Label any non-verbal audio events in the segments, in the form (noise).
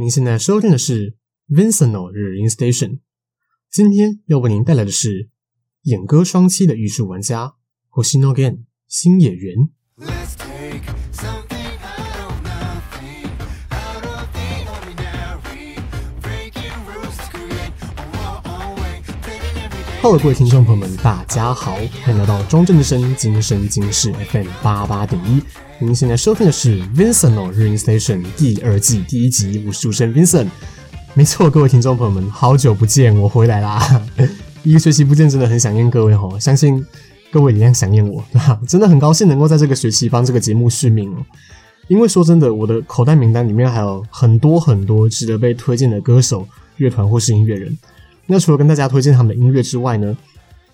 您现在收听的是 Vincento 日音 Station，今天要为您带来的是演歌双栖的艺术玩家 Hoshino Gen 星野源。各位听众朋友们，大家好，欢迎来到庄正之声今生今世 FM 八八点一。您现在收听的是 Vincent 的 Rain Station 第二季第一集，我是主持人 Vincent。没错，各位听众朋友们，好久不见，我回来啦！(laughs) 一个学期不见，真的很想念各位哦，相信各位一样想念我，对吧？真的很高兴能够在这个学期帮这个节目续命哦。因为说真的，我的口袋名单里面还有很多很多值得被推荐的歌手、乐团或是音乐人。那除了跟大家推荐他们的音乐之外呢，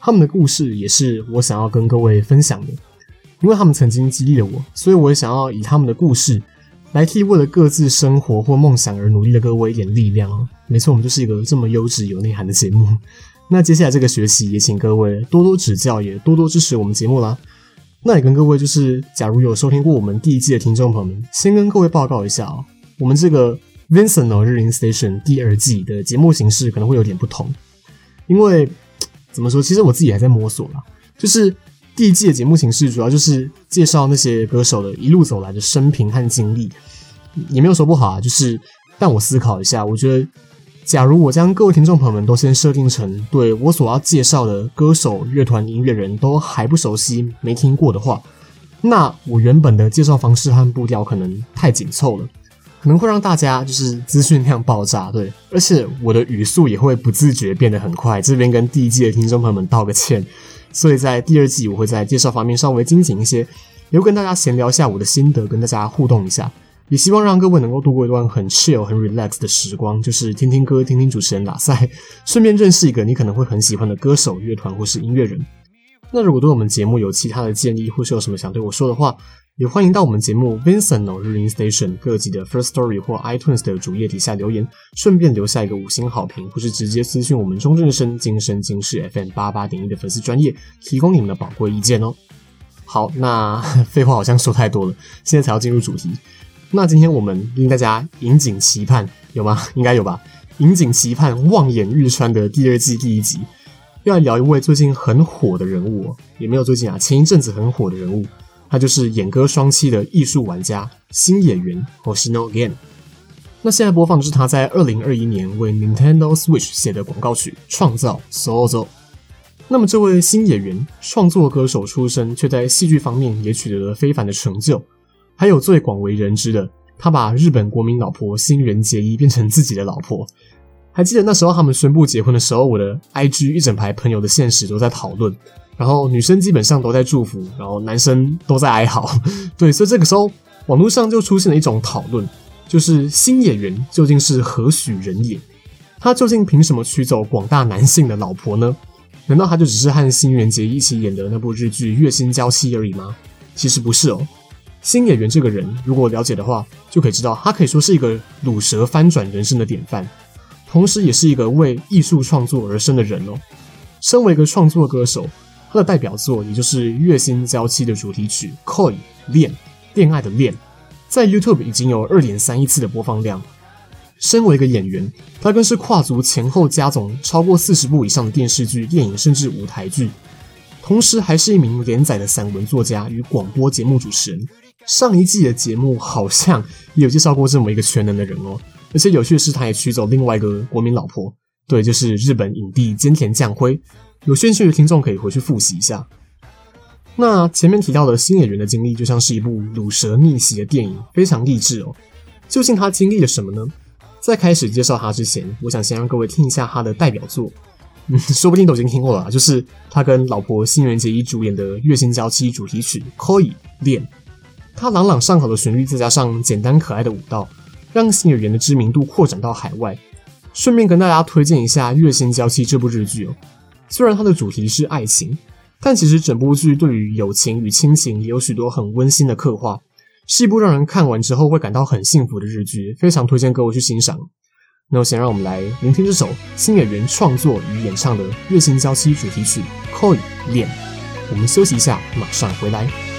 他们的故事也是我想要跟各位分享的，因为他们曾经激励了我，所以我也想要以他们的故事来替为了各自生活或梦想而努力的各位一点力量哦。没错，我们就是一个这么优质有内涵的节目。那接下来这个学期也请各位多多指教，也多多支持我们节目啦。那也跟各位就是，假如有收听过我们第一季的听众朋友们，先跟各位报告一下哦，我们这个。Vincento 日林 Station 第二季的节目形式可能会有点不同，因为怎么说，其实我自己还在摸索啦。就是第一季的节目形式主要就是介绍那些歌手的一路走来的生平和经历，也没有说不好啊。就是，但我思考一下，我觉得，假如我将各位听众朋友们都先设定成对我所要介绍的歌手、乐团、音乐人都还不熟悉、没听过的话，那我原本的介绍方式和步调可能太紧凑了。可能会让大家就是资讯量爆炸，对，而且我的语速也会不自觉变得很快。这边跟第一季的听众朋友们道个歉，所以在第二季我会在介绍方面稍微精简一些，也会跟大家闲聊一下我的心得，跟大家互动一下，也希望让各位能够度过一段很 chill、很 relax 的时光，就是听听歌、听听主持人拉塞，顺便认识一个你可能会很喜欢的歌手、乐团或是音乐人。那如果对我们节目有其他的建议，或是有什么想对我说的话，也欢迎到我们节目 Vincento 日音 Station 各集的 First Story 或 iTunes 的主页底下留言，顺便留下一个五星好评，或是直接私讯我们中正声今生今世 FM 八八点一的粉丝专业，提供你们的宝贵意见哦。好，那 (laughs) 废话好像说太多了，现在才要进入主题。那今天我们令大家引颈期盼，有吗？应该有吧。引颈期盼，望眼欲穿的第二季第一集，要来聊一位最近很火的人物哦，也没有最近啊，前一阵子很火的人物。他就是演歌双栖的艺术玩家新演员 Hoshino Gen。那现在播放的是他在二零二一年为 Nintendo Switch 写的广告曲《创造 Sozo》。那么这位新演员创作歌手出身，却在戏剧方面也取得了非凡的成就。还有最广为人知的，他把日本国民老婆新垣结衣变成自己的老婆。还记得那时候他们宣布结婚的时候，我的 IG 一整排朋友的现实都在讨论。然后女生基本上都在祝福，然后男生都在哀嚎，(laughs) 对，所以这个时候网络上就出现了一种讨论，就是新演员究竟是何许人也？他究竟凭什么娶走广大男性的老婆呢？难道他就只是和新垣结一起演的那部日剧《月薪娇妻》而已吗？其实不是哦，新演员这个人，如果了解的话，就可以知道他可以说是一个卤蛇翻转人生的典范，同时也是一个为艺术创作而生的人哦。身为一个创作歌手。他的代表作，也就是《月薪娇妻》的主题曲《Koi 恋恋爱的恋》，在 YouTube 已经有二点三亿次的播放量。身为一个演员，他更是跨足前后加总超过四十部以上的电视剧、电影，甚至舞台剧。同时，还是一名连载的散文作家与广播节目主持人。上一季的节目好像也有介绍过这么一个全能的人哦。而且有趣的是，他也娶走另外一个国民老婆，对，就是日本影帝菅田将晖。有兴趣的听众可以回去复习一下。那前面提到的新演员的经历，就像是一部鲁蛇逆袭的电影，非常励志哦。究竟他经历了什么呢？在开始介绍他之前，我想先让各位听一下他的代表作，嗯，说不定都已经听过了，就是他跟老婆新垣结衣主演的《月薪娇妻》主题曲《Koi 恋》。他朗朗上口的旋律，再加上简单可爱的舞蹈，让星野源的知名度扩展到海外。顺便跟大家推荐一下《月薪娇妻》这部日剧哦。虽然它的主题是爱情，但其实整部剧对于友情与亲情也有许多很温馨的刻画，是一部让人看完之后会感到很幸福的日剧，非常推荐各位去欣赏。那我先让我们来聆听这首星野源创作与演唱的《月薪娇妻》主题曲《Koi 恋》。我们休息一下，马上回来。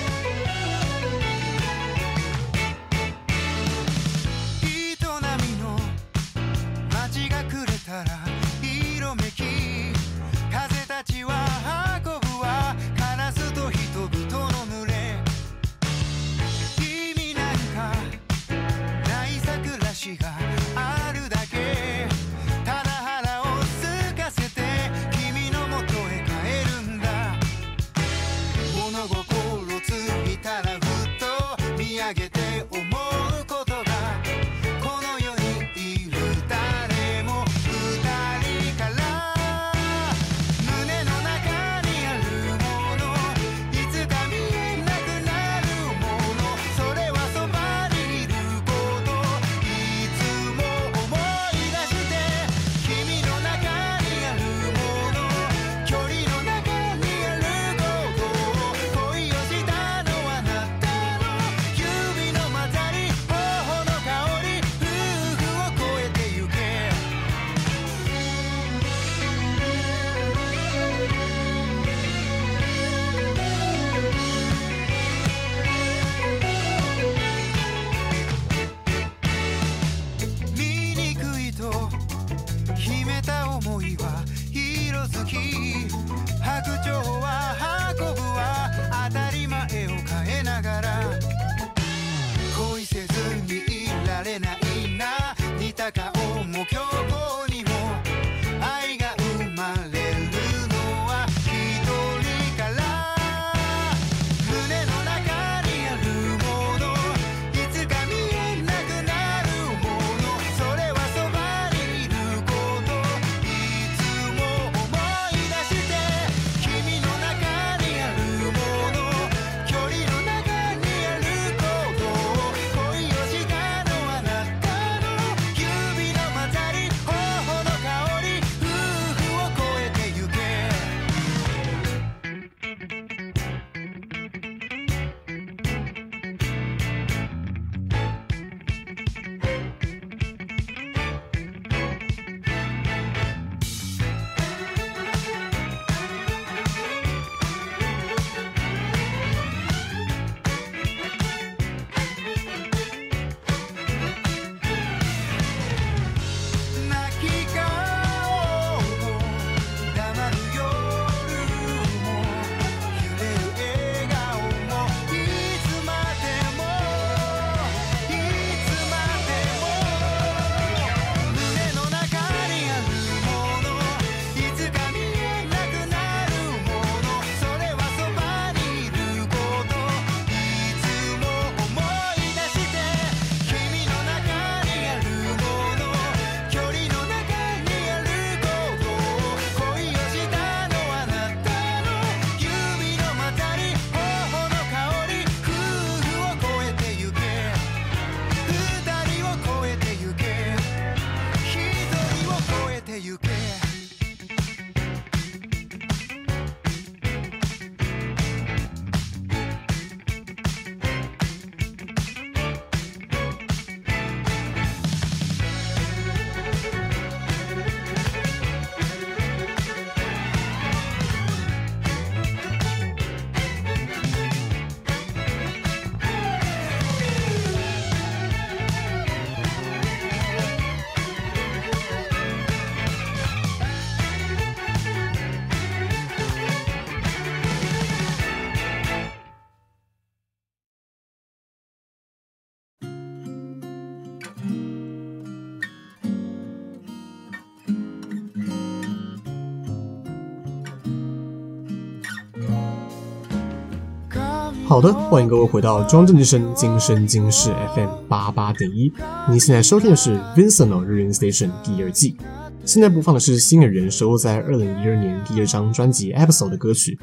好的，欢迎各位回到庄正之声，今生今世 FM 八八点一。您现在收听的是 Vincent 日音 Station 第二季。现在播放的是星野源收录在二零一二年第二张专辑 Episode 的歌曲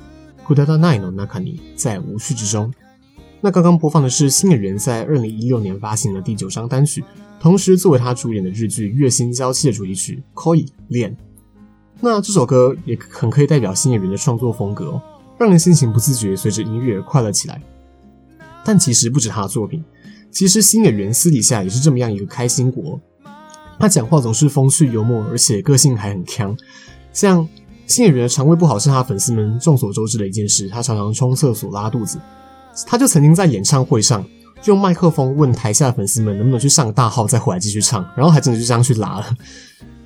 《Kudata Nai no Naka ni》在无序之中。那刚刚播放的是星野源在二零一六年发行的第九张单曲，同时作为他主演的日剧《月薪娇妻》的主题曲《Koi 恋》。那这首歌也很可以代表星野源的创作风格哦。让人心情不自觉随着音乐快乐起来。但其实不止他的作品，其实星野源私底下也是这么样一个开心果。他讲话总是风趣幽默，而且个性还很强。像星野源的肠胃不好是他粉丝们众所周知的一件事，他常常冲厕所拉肚子。他就曾经在演唱会上用麦克风问台下的粉丝们能不能去上大号再回来继续唱，然后还真的就这样去拉了。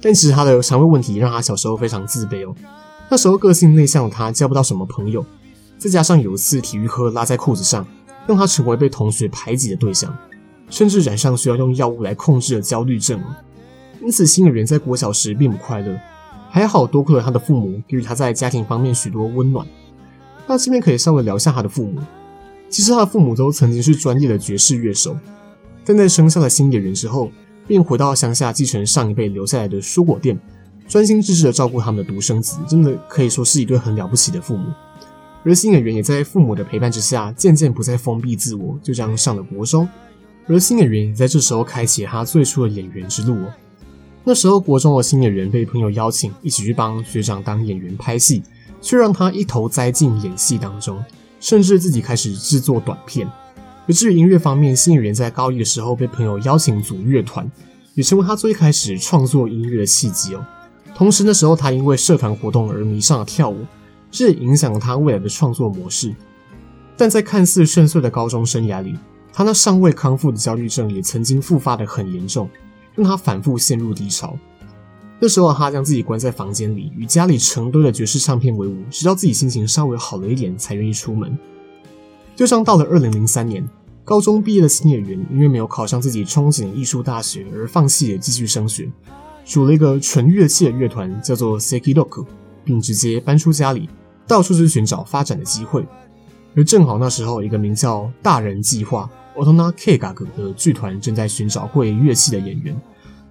但其实他的肠胃问题让他小时候非常自卑哦。那时候个性内向的他交不到什么朋友，再加上有一次体育课拉在裤子上，让他成为被同学排挤的对象。甚至染上需要用药物来控制的焦虑症。因此，星野源在国小时并不快乐。还好，多亏了他的父母给予他在家庭方面许多温暖。那这边可以稍微聊一下他的父母。其实他的父母都曾经是专业的爵士乐手，但在生下了星野源之后，便回到乡下继承上一辈留下来的蔬果店，专心致志的照顾他们的独生子，真的可以说是一对很了不起的父母。而新野源也在父母的陪伴之下，渐渐不再封闭自我，就这样上了国中。而新野源也在这时候开启他最初的演员之路哦。那时候国中的新野源被朋友邀请一起去帮学长当演员拍戏，却让他一头栽进演戏当中。甚至自己开始制作短片。而至于音乐方面，新野源在高一的时候被朋友邀请组乐团，也成为他最开始创作音乐的契机哦。同时那时候他因为社团活动而迷上了跳舞，这也影响了他未来的创作模式。但在看似顺遂的高中生涯里，他那尚未康复的焦虑症也曾经复发得很严重，让他反复陷入低潮。那时候他将自己关在房间里，与家里成堆的爵士唱片为伍，直到自己心情稍微好了一点，才愿意出门。就像到了二零零三年，高中毕业的星野源因为没有考上自己憧憬的艺术大学而放弃了继续升学，组了一个纯乐器的乐团，叫做 Sekiroku，并直接搬出家里，到处去寻找发展的机会。而正好那时候，一个名叫大人计划 Otona Keigaku 的剧团正在寻找会乐器的演员。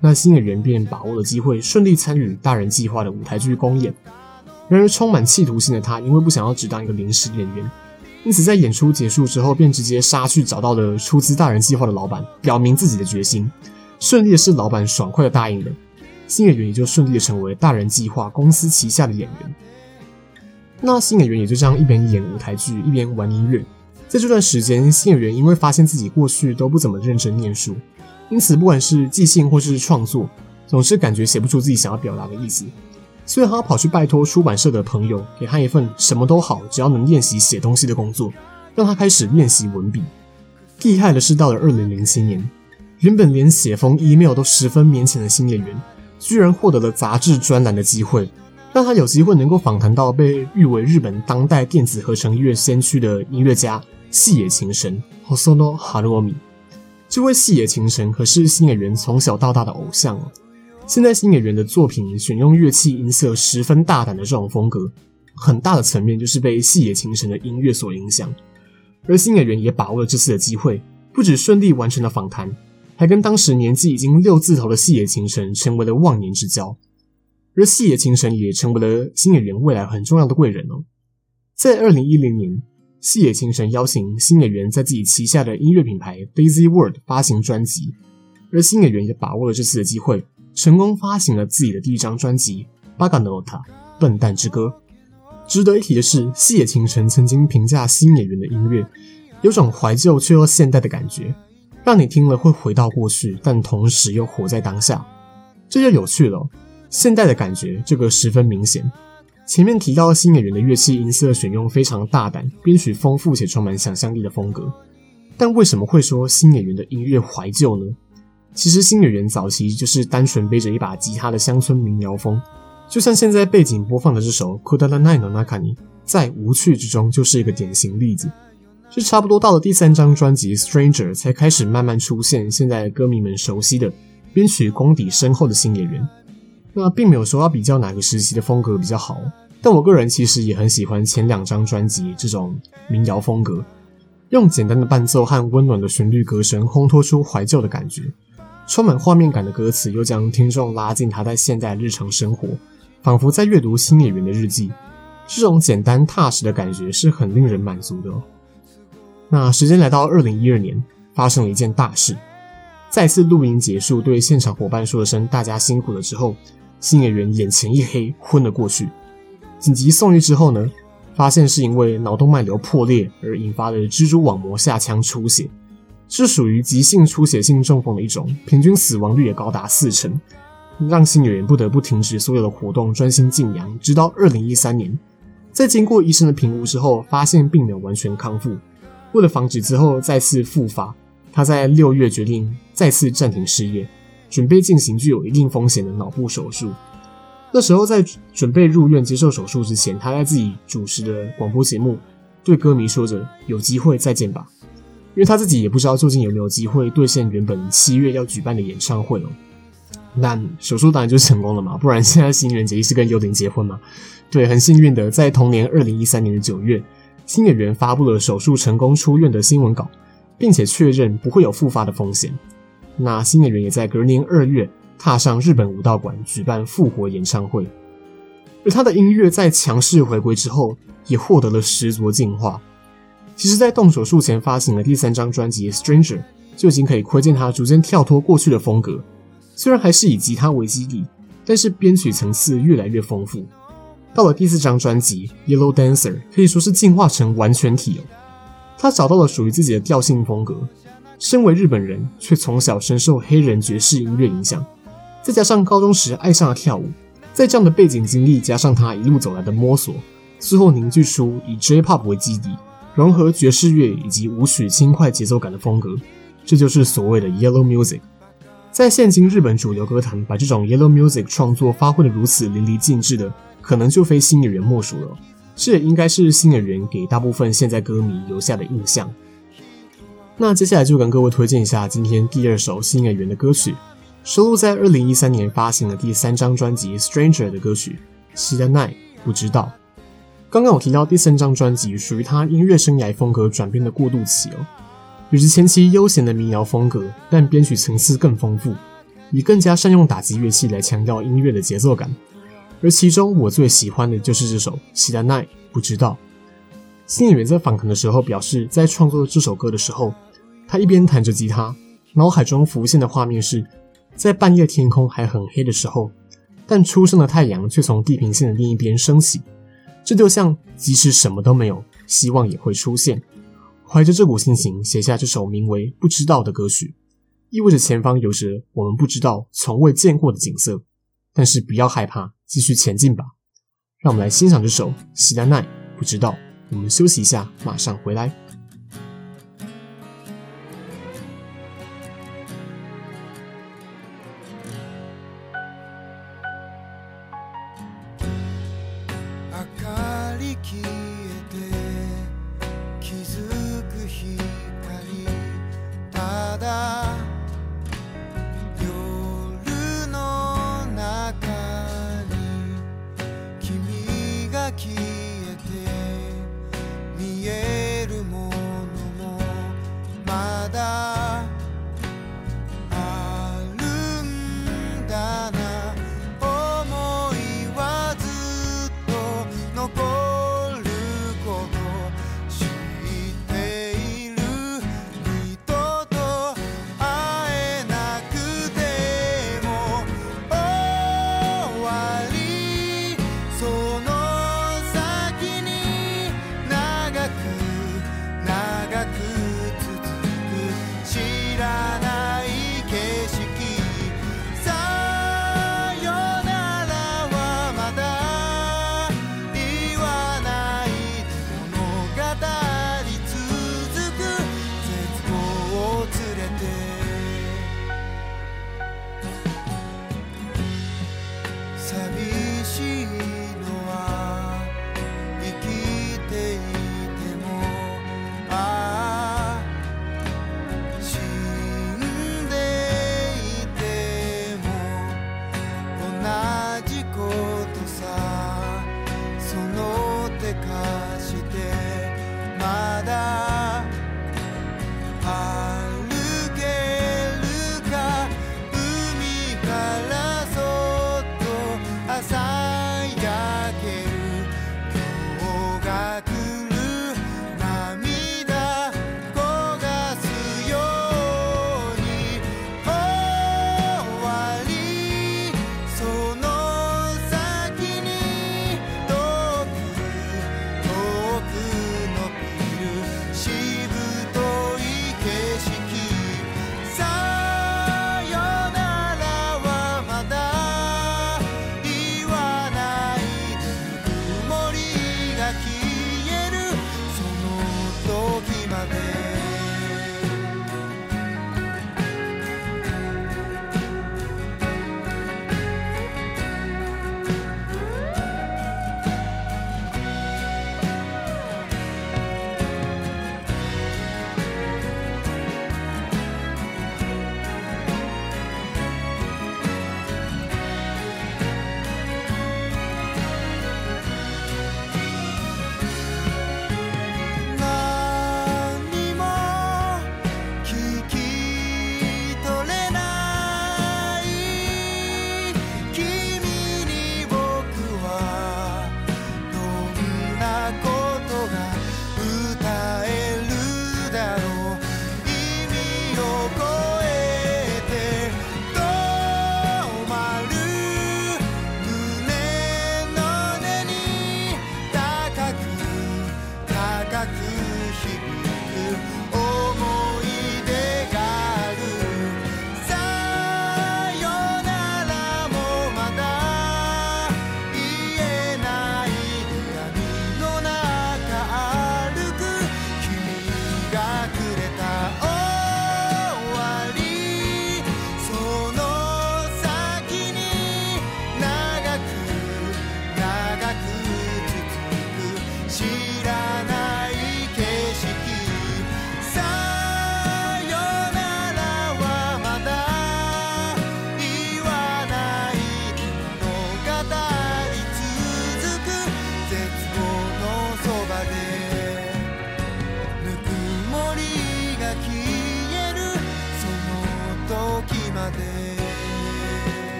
那新演员便把握了机会，顺利参与大人计划的舞台剧公演。然而，充满企图心的他，因为不想要只当一个临时演员，因此在演出结束之后，便直接杀去找到了出资大人计划的老板，表明自己的决心。顺利的是，老板爽快的答应了，新演员也就顺利的成为大人计划公司旗下的演员。那新演员也就这样一边演舞台剧，一边玩音乐。在这段时间，新演员因为发现自己过去都不怎么认真念书。因此，不管是即兴或是创作，总是感觉写不出自己想要表达的意思。所以他跑去拜托出版社的朋友，给他一份什么都好，只要能练习写东西的工作，让他开始练习文笔。厉害的是，到了二零零七年，原本连写封 email 都十分勉强的新演员，居然获得了杂志专栏的机会，让他有机会能够访谈到被誉为日本当代电子合成音乐先驱的音乐家细野晴臣 Hosono Haruomi。这位细野晴臣可是新演员从小到大的偶像哦。现在新演员的作品选用乐器音色十分大胆的这种风格，很大的层面就是被细野晴臣的音乐所影响。而新演员也把握了这次的机会，不只顺利完成了访谈，还跟当时年纪已经六字头的细野晴臣成为了忘年之交。而细野晴臣也成为了星野源未来很重要的贵人哦。在二零一零年。细野晴臣邀请星野源在自己旗下的音乐品牌 Daisy World 发行专辑，而星野源也把握了这次的机会，成功发行了自己的第一张专辑《バカの歌》笨蛋之歌。值得一提的是，细野晴臣曾经评价星野源的音乐有种怀旧却又现代的感觉， 让你听了会回到过去，但同时又活在当下。这就有趣了，现代的感觉这个十分明显。前面提到新演员的乐器音色选用非常大胆，编曲丰富且充满想象力的风格。但为什么会说新演员的音乐怀旧呢？其实新演员早期就是单纯背着一把吉他的乡村民谣风，就像现在背景播放的这首《Kudaranai no Naka ni》在无趣之中就是一个典型例子。是差不多到了第三张专辑《Stranger》才开始慢慢出现现在歌迷们熟悉的编曲功底深厚的新演员。那并没有说要比较哪个时期的风格比较好，但我个人其实也很喜欢前两张专辑这种民谣风格，用简单的伴奏和温暖的旋律歌声烘托出怀旧的感觉，充满画面感的歌词又将听众拉进他在现代日常生活，仿佛在阅读新演员的日记。这种简单踏实的感觉是很令人满足的。那时间来到二零一二年，发生了一件大事，再次录音结束，对现场伙伴说了声“大家辛苦了”之后。星野源眼前一黑，昏了过去。紧急送医之后呢，发现是因为脑动脉瘤破裂而引发的蜘蛛网膜下腔出血，是属于急性出血性中风的一种，平均死亡率也高达四成，让星野源不得不停止所有的活动，专心静养，直到二零一三年，在经过医生的评估之后，发现并没有完全康复。为了防止之后再次复发，他在六月决定再次暂停事业。准备进行具有一定风险的脑部手术。那时候在准备入院接受手术之前，他在自己主持的广播节目对歌迷说着：“有机会再见吧。”因为他自己也不知道究竟有没有机会兑现原本七月要举办的演唱会哦。但手术当然就成功了嘛，不然现在新垣结衣是跟幽灵结婚嘛？对，很幸运的，在同年二零一三年的九月，新演员发布了手术成功出院的新闻稿，并且确认不会有复发的风险。那新演员也在隔年二月踏上日本武道馆举办复活演唱会，而他的音乐在强势回归之后，也获得了十足进化。其实，在动手术前发行的第三张专辑《Stranger》就已经可以窥见他逐渐跳脱过去的风格。虽然还是以吉他为基底，但是编曲层次越来越丰富。到了第四张专辑《Yellow Dancer》，可以说是进化成完全体哦。他找到了属于自己的调性风格。身为日本人，却从小深受黑人爵士音乐影响，再加上高中时爱上了跳舞，在这样的背景经历加上他一路走来的摸索，最后凝聚出以 J-Pop 为基底，融合爵士乐以及舞曲轻快节奏感的风格，这就是所谓的 Yellow Music。在现今日本主流歌坛，把这种 Yellow Music 创作发挥得如此淋漓尽致的，可能就非新演员莫属了。这也应该是新演员给大部分现在歌迷留下的印象。那接下来就跟各位推荐一下今天第二首新演员的歌曲，收录在二零一三年发行的第三张专辑《Stranger》的歌曲《知らない》，不知道。刚刚我提到第三张专辑属于他音乐生涯风格转变的过渡期哦。与之前期悠闲的民谣风格，但编曲层次更丰富，以更加善用打击乐器来强调音乐的节奏感。 而其中我最喜欢的就是这首《知らない》，不知道。新演员在访谈的时候表示，在创作这首歌的时候，他一边弹着吉他，脑海中浮现的画面是在半夜天空还很黑的时候，但初升的太阳却从地平线的另一边升起，这就像即使什么都没有，希望也会出现。怀着这股心情写下这首名为《不知道》的歌曲，意味着前方有着我们不知道、从未见过的景色。 但是不要害怕，继续前进吧。让我们来欣赏这首《知らない》，不知道。我们休息一下，马上回来。「 Keep.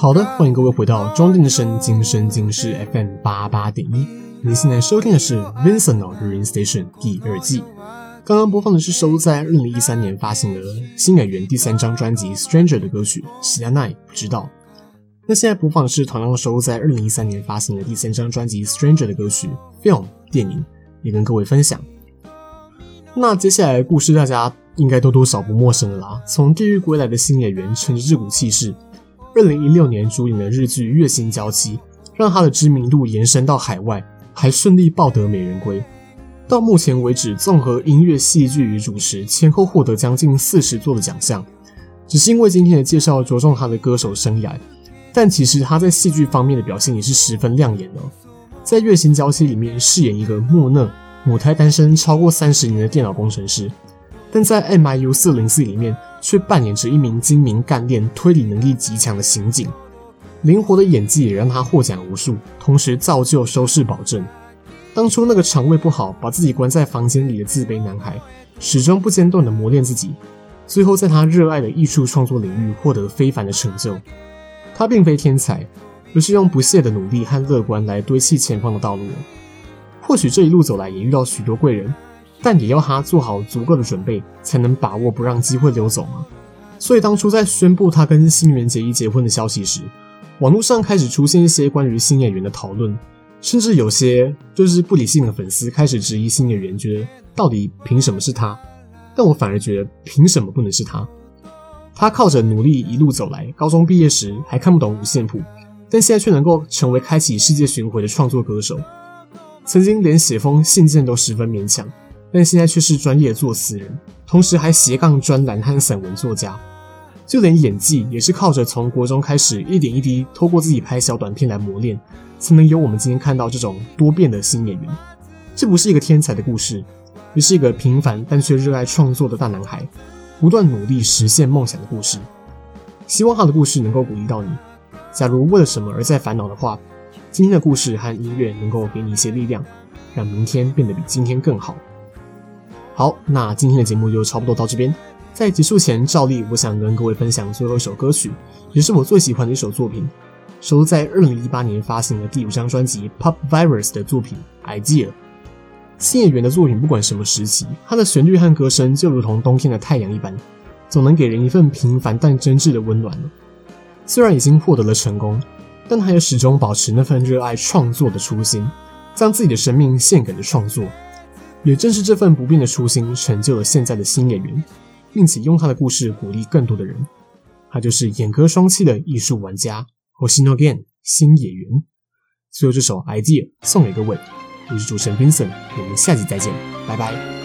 好的，欢迎各位回到庄正声今生今世 FM 八八点一。您现在收听的是 Vincent 的日音 Station 第二季。刚刚播放的是收录在二零一三年发行的新演员第三张专辑《Stranger》的歌曲《知らない》，不知道。那现在播放的是同样收录在二零一三年发行的第三张专辑《Stranger》的歌曲《Film》电影，也跟各位分享。那接下来的故事大家应该都多少不陌生了啦。从地狱归来的新演员，乘着这股气势。 二零一六年主演的日剧《月薪娇妻》，让他的知名度延伸到海外，还顺利抱得美人归。到目前为止，综合音乐、戏剧与主持，前后获得将近四十座的奖项。只是因为今天的介绍着重他的歌手生涯，但其实他在戏剧方面的表现也是十分亮眼的。在《月薪娇妻》里面饰演一个木讷、母胎单身超过三十年的电脑工程师，但在《MIU 四零四》里面。却扮演着一名精明干练、推理能力极强的刑警，灵活的演技也让他获奖无数，同时造就收视保证。当初那个肠胃不好、把自己关在房间里的自卑男孩，始终不间断地磨练自己，最后在他热爱的艺术创作领域获得非凡的成就。他并非天才，而是用不懈的努力和乐观来堆砌前方的道路。或许这一路走来也遇到许多贵人。但也要他做好足够的准备，才能把握不让机会溜走嘛。所以当初在宣布他跟新垣结衣结婚的消息时，网络上开始出现一些关于新演员的讨论，甚至有些就是不理性的粉丝开始质疑新演员，觉得到底凭什么是他？但我反而觉得凭什么不能是他？他靠着努力一路走来，高中毕业时还看不懂五线谱，但现在却能够成为开启世界巡回的创作歌手，曾经连写封信件都十分勉强。但现在却是专业作词人，同时还斜杠专栏和散文作家，就连演技也是靠着从国中开始一点一滴透过自己拍小短片来磨练，才能有我们今天看到这种多变的新演员。这不是一个天才的故事，而是一个平凡但却热爱创作的大男孩，不断努力实现梦想的故事。希望他的故事能够鼓励到你。假如为了什么而在烦恼的话，今天的故事和音乐能够给你一些力量，让明天变得比今天更好。好，那今天的节目就差不多到这边。在结束前，照例我想跟各位分享最后一首歌曲，也是我最喜欢的一首作品，收录在二零一八年发行的第五张专辑《Pop Virus》的作品《Idea》。新演员的作品，不管什么时期，它的旋律和歌声就如同冬天的太阳一般，总能给人一份平凡但真挚的温暖。虽然已经获得了成功，但他也始终保持那份热爱创作的初心，将自己的生命献给了创作。也正是这份不变的初心，成就了现在的新演员，并且用他的故事鼓励更多的人。他就是演歌双栖的艺术玩家 Hoshino Gen 新演员。最后这首 Idea 送给各位，我是主持人 Vincent，我们下集再见，拜拜。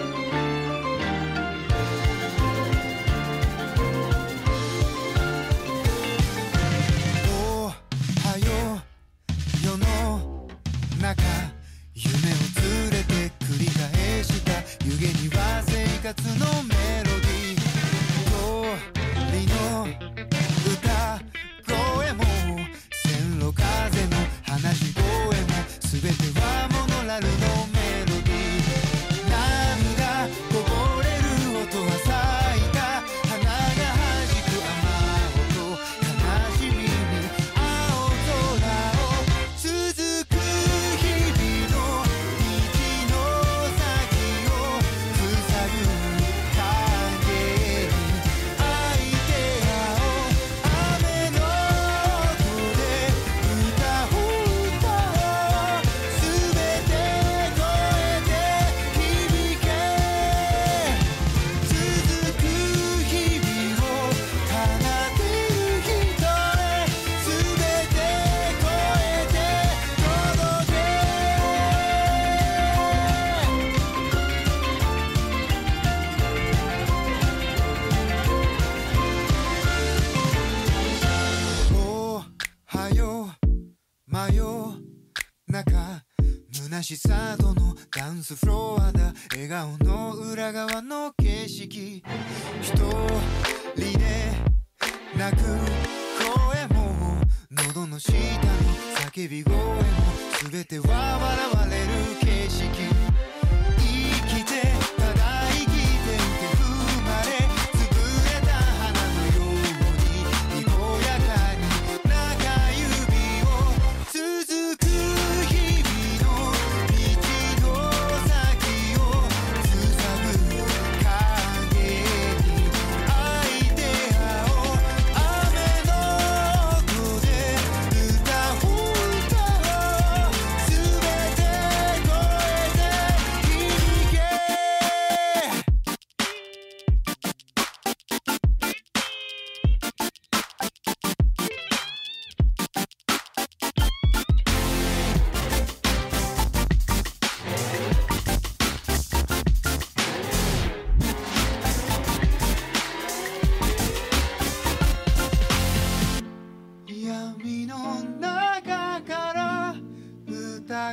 danse throw.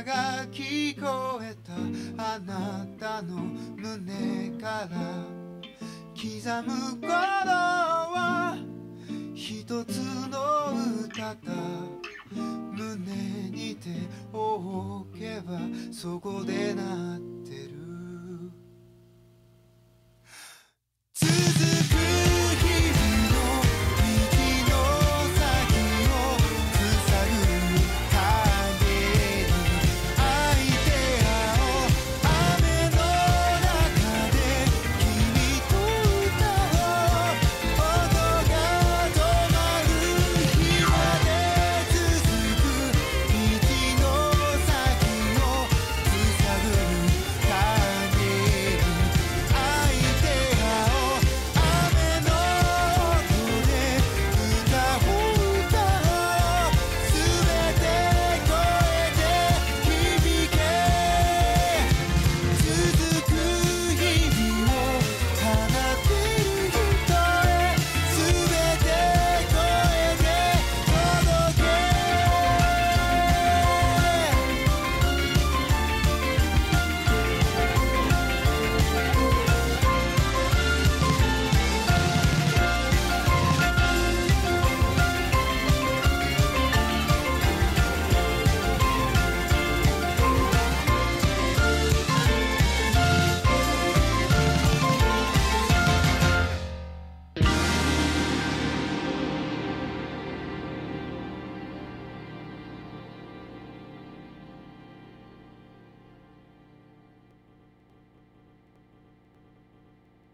が聞こえたあなたの胸から刻む頃は一つの歌だ胸に手を置けばそこでなって